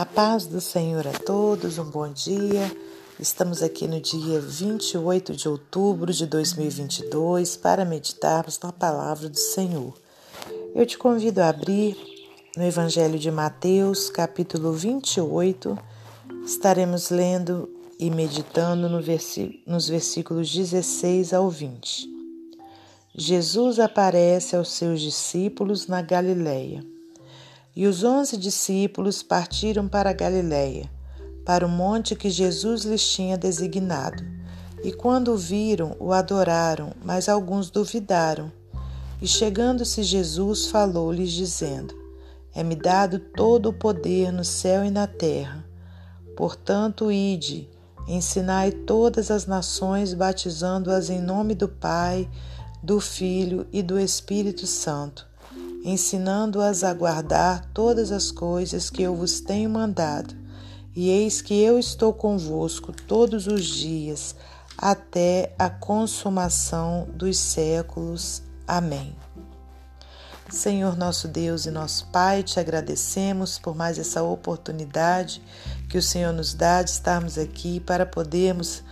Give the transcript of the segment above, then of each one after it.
A paz do Senhor a todos, um bom dia. Estamos aqui no dia 28 de outubro de 2022 para meditarmos na palavra do Senhor. Eu te convido a abrir no Evangelho de Mateus, capítulo 28. Estaremos lendo e meditando no nos versículos 16 ao 20. Jesus aparece aos seus discípulos na Galileia. E os onze discípulos partiram para a Galiléia, para o monte que Jesus lhes tinha designado. E quando o viram, o adoraram, mas alguns duvidaram. E chegando-se Jesus, falou-lhes, dizendo: É-me dado todo o poder no céu e na terra. Portanto, ide, ensinai todas as nações, batizando-as em nome do Pai, do Filho e do Espírito Santo ensinando-as a guardar todas as coisas que eu vos tenho mandado. E eis que eu estou convosco todos os dias, até a consumação dos séculos. Amém. Senhor nosso Deus e nosso Pai, te agradecemos por mais essa oportunidade que o Senhor nos dá de estarmos aqui para podermos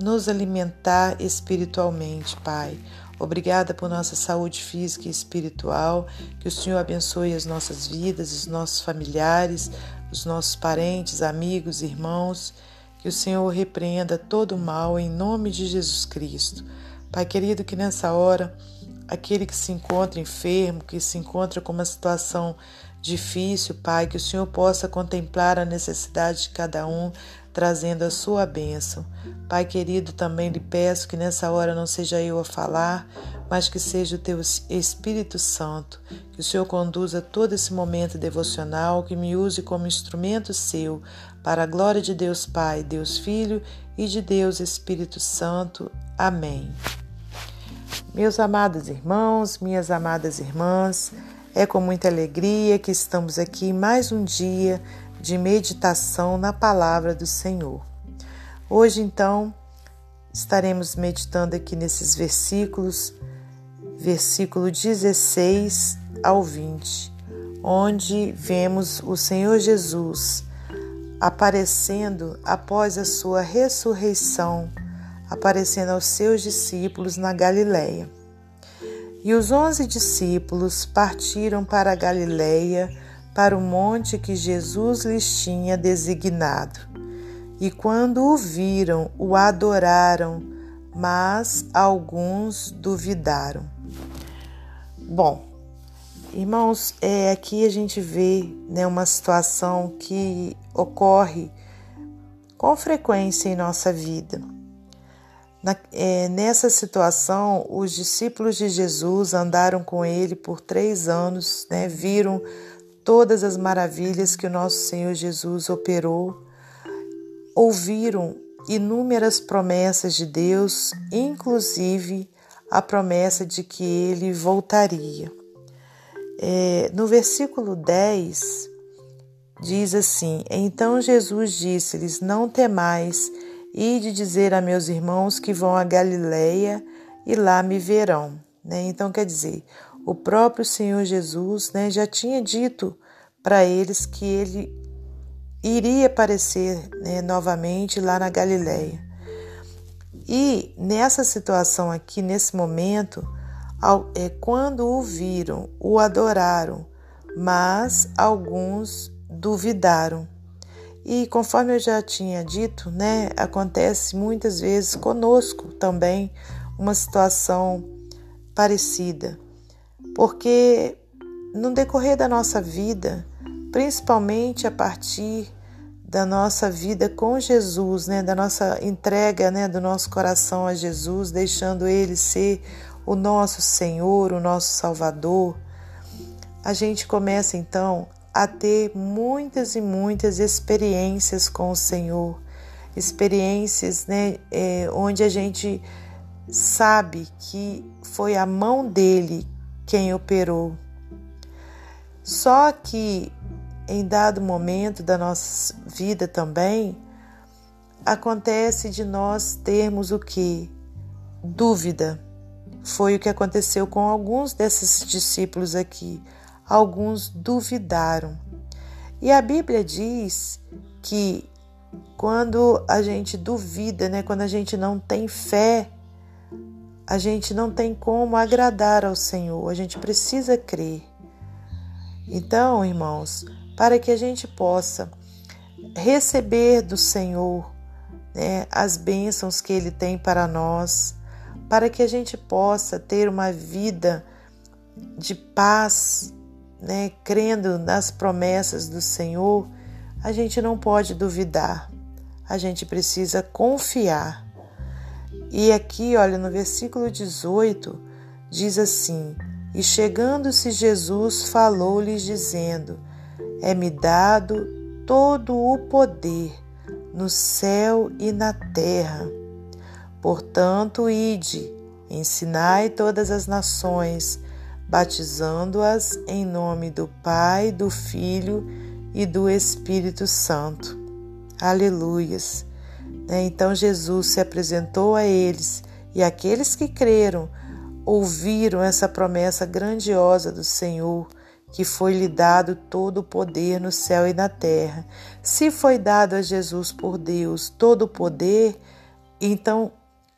nos alimentar espiritualmente, Pai. Obrigada por nossa saúde física e espiritual. Que o Senhor abençoe as nossas vidas, os nossos familiares, os nossos parentes, amigos, irmãos. Que o Senhor repreenda todo o mal em nome de Jesus Cristo. Pai querido, que nessa hora, aquele que se encontra enfermo, que se encontra com uma situação difícil, Pai, que o Senhor possa contemplar a necessidade de cada um, trazendo a sua bênção. Pai querido, também lhe peço que nessa hora não seja eu a falar, mas que seja o teu Espírito Santo, que o Senhor conduza todo esse momento devocional, que me use como instrumento seu, para a glória de Deus Pai, Deus Filho e de Deus Espírito Santo. Amém. Meus amados irmãos, minhas amadas irmãs, é com muita alegria que estamos aqui mais um dia de meditação na palavra do Senhor. Hoje, então, estaremos meditando aqui nesses versículos, versículo 16 ao 20, onde vemos o Senhor Jesus aparecendo após a sua ressurreição, aparecendo aos seus discípulos na Galileia. E os onze discípulos partiram para a Galileia para o monte que Jesus lhes tinha designado. E quando o viram, o adoraram, mas alguns duvidaram. Bom, irmãos, é, aqui a gente vê né, uma situação que ocorre com frequência em nossa vida. Na, é, nessa situação, os discípulos de Jesus andaram com ele por três anos, né, viram todas as maravilhas que o nosso Senhor Jesus operou, ouviram inúmeras promessas de Deus, inclusive a promessa de que ele voltaria. É, no versículo 10, diz assim: Então Jesus disse-lhes: Não temais, de dizer a meus irmãos que vão a Galileia e lá me verão. Né? Então, quer dizer, o próprio Senhor Jesus né, já tinha dito para eles que ele iria aparecer né, novamente lá na Galileia. E nessa situação aqui, nesse momento, é, quando o viram, o adoraram, mas alguns duvidaram. E conforme eu já tinha dito, né, acontece muitas vezes conosco também uma situação parecida. Porque no decorrer da nossa vida, principalmente a partir da nossa vida com Jesus, né, da nossa entrega, né, do nosso coração a Jesus, deixando ele ser o nosso Senhor, o nosso Salvador, a gente começa então a ter muitas e muitas experiências com o Senhor, experiências, né, é, onde a gente sabe que foi a mão dele quem operou. Só que em dado momento da nossa vida também, acontece de nós termos o que? Dúvida. Foi o que aconteceu com alguns desses discípulos aqui. Alguns duvidaram. E a Bíblia diz que quando a gente duvida, né, quando a gente não tem fé, a gente não tem como agradar ao Senhor, a gente precisa crer. Então, irmãos, para que a gente possa receber do Senhor né, as bênçãos que Ele tem para nós, para que a gente possa ter uma vida de paz, né, crendo nas promessas do Senhor, a gente não pode duvidar, a gente precisa confiar. E aqui, olha, no versículo 18, diz assim: E chegando-se Jesus, falou-lhes, dizendo: É-me dado todo o poder no céu e na terra. Portanto, ide, ensinai todas as nações, batizando-as em nome do Pai, do Filho e do Espírito Santo. Aleluias! Né, então Jesus se apresentou a eles e aqueles que creram ouviram essa promessa grandiosa do Senhor, que foi-lhe dado todo o poder no céu e na terra. Se foi dado a Jesus por Deus todo o poder, então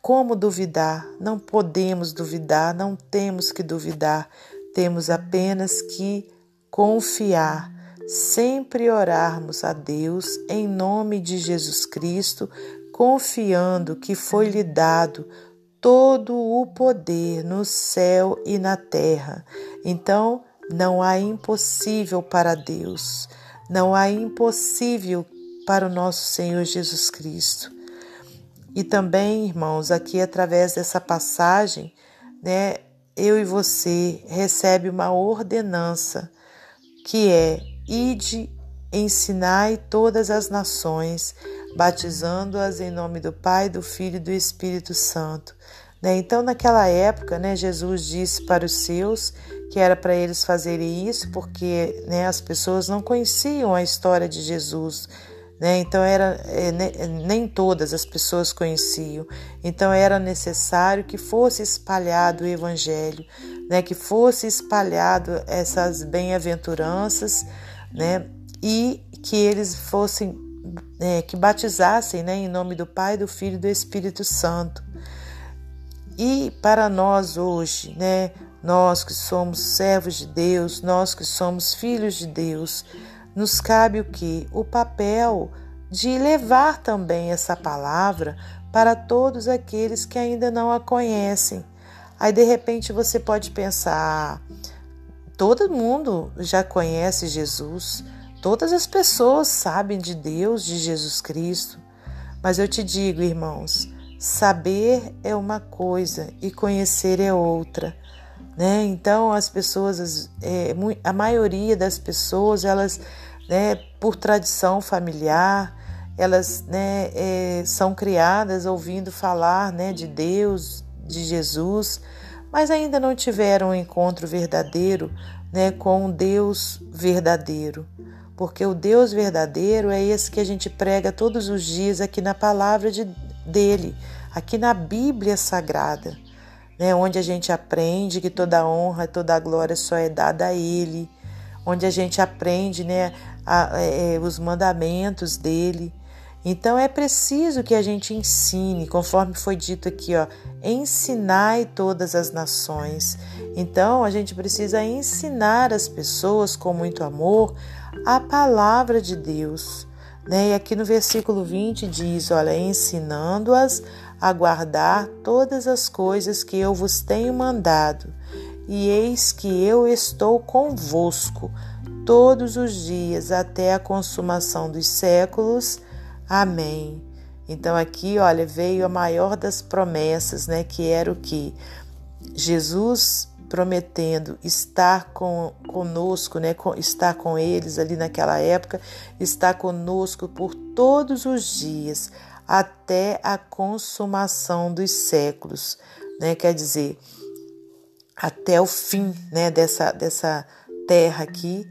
como duvidar? Não podemos duvidar, não temos que duvidar, temos apenas que confiar, sempre orarmos a Deus em nome de Jesus Cristo, confiando que foi-lhe dado todo o poder no céu e na terra. Então, não há impossível para Deus, não há impossível para o nosso Senhor Jesus Cristo. E também, irmãos, aqui através dessa passagem, né, eu e você recebe uma ordenança que é ide ensinai todas as nações, batizando-as em nome do Pai, do Filho e do Espírito Santo. Né? Então, naquela época, né, Jesus disse para os seus que era para eles fazerem isso, porque né, as pessoas não conheciam a história de Jesus, né? Então era é, nem todas as pessoas conheciam. Então era necessário que fosse espalhado o evangelho, né? Que fosse espalhado essas bem-aventuranças, né? E que eles fossem é, que batizassem, né? Em nome do Pai, do Filho e do Espírito Santo. E para nós hoje, né? Nós que somos servos de Deus, nós que somos filhos de Deus, nos cabe o que? O papel de levar também essa palavra para todos aqueles que ainda não a conhecem. Aí de repente você pode pensar: todo mundo já conhece Jesus, todas as pessoas sabem de Deus, de Jesus Cristo. Mas eu te digo, irmãos, saber é uma coisa e conhecer é outra. Né? Então as pessoas, é, a maioria das pessoas, elas né, por tradição familiar, elas né, é, são criadas ouvindo falar né, de Deus, de Jesus, mas ainda não tiveram um encontro verdadeiro né, com o Deus verdadeiro. Porque o Deus verdadeiro é esse que a gente prega todos os dias aqui na palavra de, dele, aqui na Bíblia Sagrada, né, onde a gente aprende que toda honra, toda glória só é dada a Ele, onde a gente aprende né, a, a, é, é, os mandamentos dele. Então é preciso que a gente ensine, conforme foi dito aqui, ó, ensinai todas as nações. Então a gente precisa ensinar as pessoas com muito amor a palavra de Deus. Né? E aqui no versículo 20 diz: olha, ensinando-as a guardar todas as coisas que eu vos tenho mandado e eis que eu estou convosco todos os dias até a consumação dos séculos. Amém. Então aqui, olha, veio a maior das promessas, né, que era o que Jesus prometendo estar com, conosco, né, estar com eles ali naquela época, estar conosco por todos os dias até a consumação dos séculos, né? Quer dizer, até o fim né, dessa, dessa terra aqui,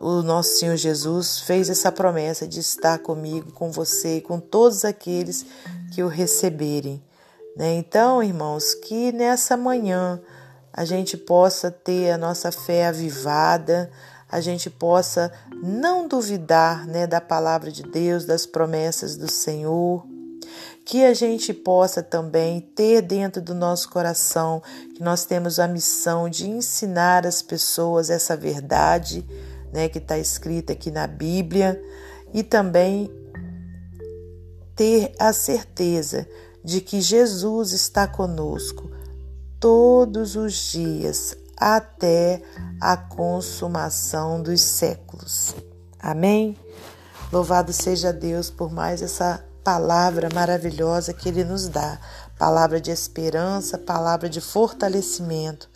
o nosso Senhor Jesus fez essa promessa de estar comigo, com você e com todos aqueles que o receberem. Né? Então, irmãos, que nessa manhã a gente possa ter a nossa fé avivada, a gente possa não duvidar né, da palavra de Deus, das promessas do Senhor. Que a gente possa também ter dentro do nosso coração que nós temos a missão de ensinar as pessoas essa verdade né, que está escrita aqui na Bíblia e também ter a certeza de que Jesus está conosco todos os dias até a consumação dos séculos. Amém? Louvado seja Deus por mais essa palavra maravilhosa que Ele nos dá palavra de esperança, palavra de fortalecimento.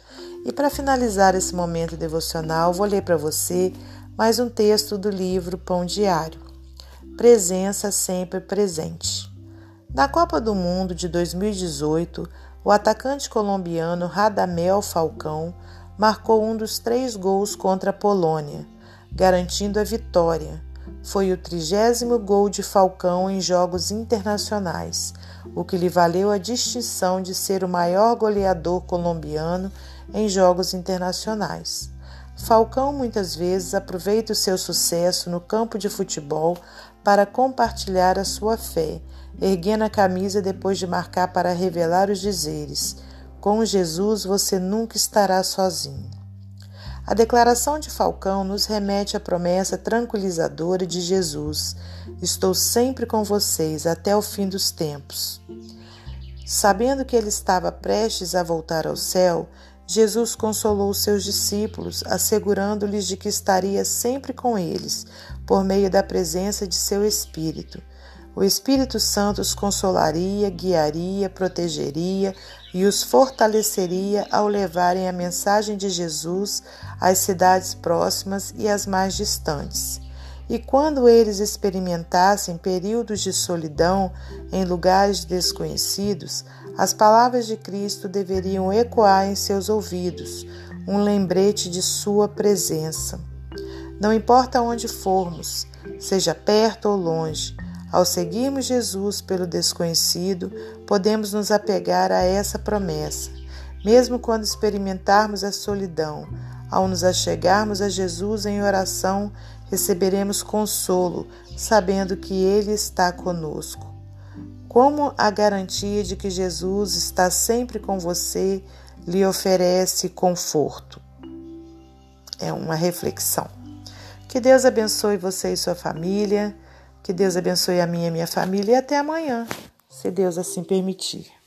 E para finalizar esse momento devocional, vou ler para você mais um texto do livro Pão Diário. Presença sempre presente. Na Copa do Mundo de 2018, o atacante colombiano Radamel Falcão marcou um dos três gols contra a Polônia, garantindo a vitória. Foi o trigésimo gol de Falcão em jogos internacionais, o que lhe valeu a distinção de ser o maior goleador colombiano em jogos internacionais. Falcão muitas vezes aproveita o seu sucesso no campo de futebol para compartilhar a sua fé, erguendo a camisa depois de marcar para revelar os dizeres: Com Jesus você nunca estará sozinho. A declaração de Falcão nos remete à promessa tranquilizadora de Jesus: Estou sempre com vocês até o fim dos tempos. Sabendo que ele estava prestes a voltar ao céu, Jesus consolou seus discípulos, assegurando-lhes de que estaria sempre com eles, por meio da presença de seu Espírito. O Espírito Santo os consolaria, guiaria, protegeria e os fortaleceria ao levarem a mensagem de Jesus às cidades próximas e às mais distantes. E quando eles experimentassem períodos de solidão em lugares desconhecidos, as palavras de Cristo deveriam ecoar em seus ouvidos, um lembrete de Sua presença. Não importa onde formos, seja perto ou longe, ao seguirmos Jesus pelo desconhecido, podemos nos apegar a essa promessa. Mesmo quando experimentarmos a solidão, ao nos achegarmos a Jesus em oração, receberemos consolo, sabendo que Ele está conosco. Como a garantia de que Jesus está sempre com você lhe oferece conforto? É uma reflexão. Que Deus abençoe você e sua família. Que Deus abençoe a minha e a minha família e até amanhã, se Deus assim permitir.